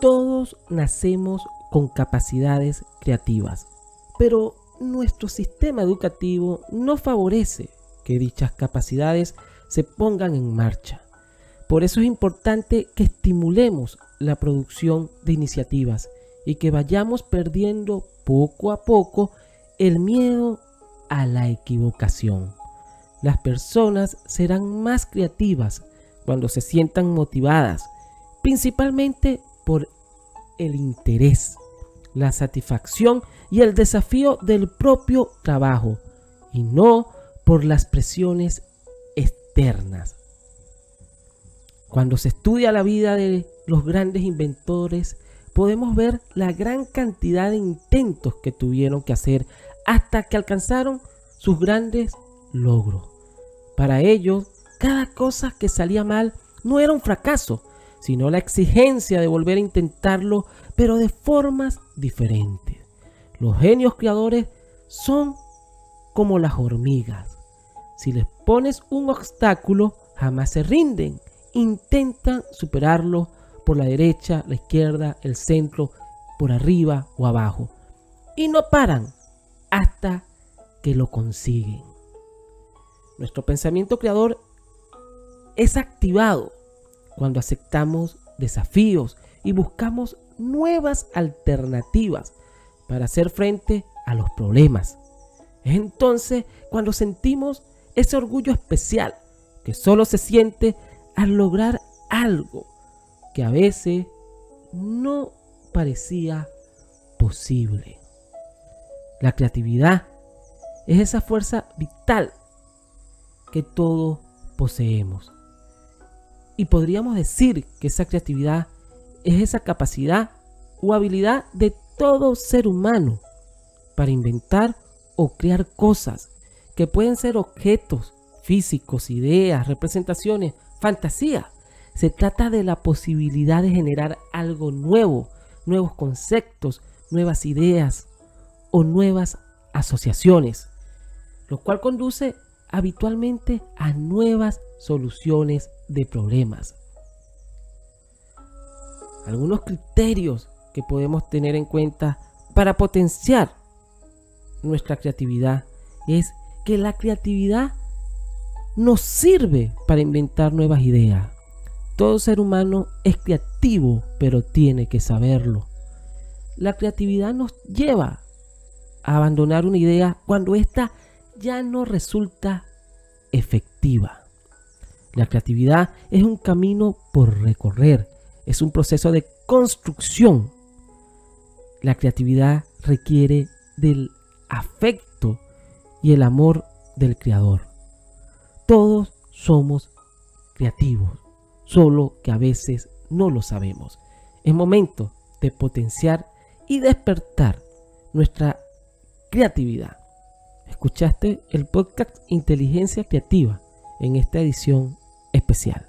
Todos nacemos con capacidades creativas, pero nuestro sistema educativo no favorece que dichas capacidades se pongan en marcha. Por eso es importante que estimulemos la producción de iniciativas y que vayamos perdiendo poco a poco el miedo a la equivocación. Las personas serán más creativas cuando se sientan motivadas, principalmente por el interés, la satisfacción y el desafío del propio trabajo y no por las presiones externas. Cuando se estudia la vida de los grandes inventores, podemos ver la gran cantidad de intentos que tuvieron que hacer hasta que alcanzaron sus grandes logros. Para ellos, cada cosa que salía mal no era un fracaso, sino la exigencia de volver a intentarlo, pero de formas diferentes. Los genios creadores son como las hormigas. Si les pones un obstáculo, jamás se rinden. Intentan superarlo por la derecha, la izquierda, el centro, por arriba o abajo. Y no paran hasta que lo consiguen. Nuestro pensamiento creador es activado cuando aceptamos desafíos y buscamos nuevas alternativas para hacer frente a los problemas. Es entonces cuando sentimos ese orgullo especial que solo se siente al lograr algo que a veces no parecía posible. La creatividad es esa fuerza vital que todos poseemos. Y podríamos decir que esa creatividad es esa capacidad o habilidad de todo ser humano para inventar o crear cosas que pueden ser objetos físicos, ideas, representaciones, fantasía. Se trata de la posibilidad de generar algo nuevo, nuevos conceptos, nuevas ideas o nuevas asociaciones, lo cual conduce habitualmente a nuevas soluciones de problemas. Algunos criterios que podemos tener en cuenta para potenciar nuestra creatividad es que la creatividad nos sirve para inventar nuevas ideas. Todo ser humano es creativo, pero tiene que saberlo. La creatividad nos lleva a abandonar una idea cuando ésta ya no resulta efectiva. La creatividad es un camino por recorrer, es un proceso de construcción la creatividad requiere del afecto y el amor del Creador. Todos somos creativos, solo que a veces no lo sabemos. Es momento de potenciar y despertar nuestra creatividad. Escuchaste el podcast Inteligencia Creativa en esta edición especial.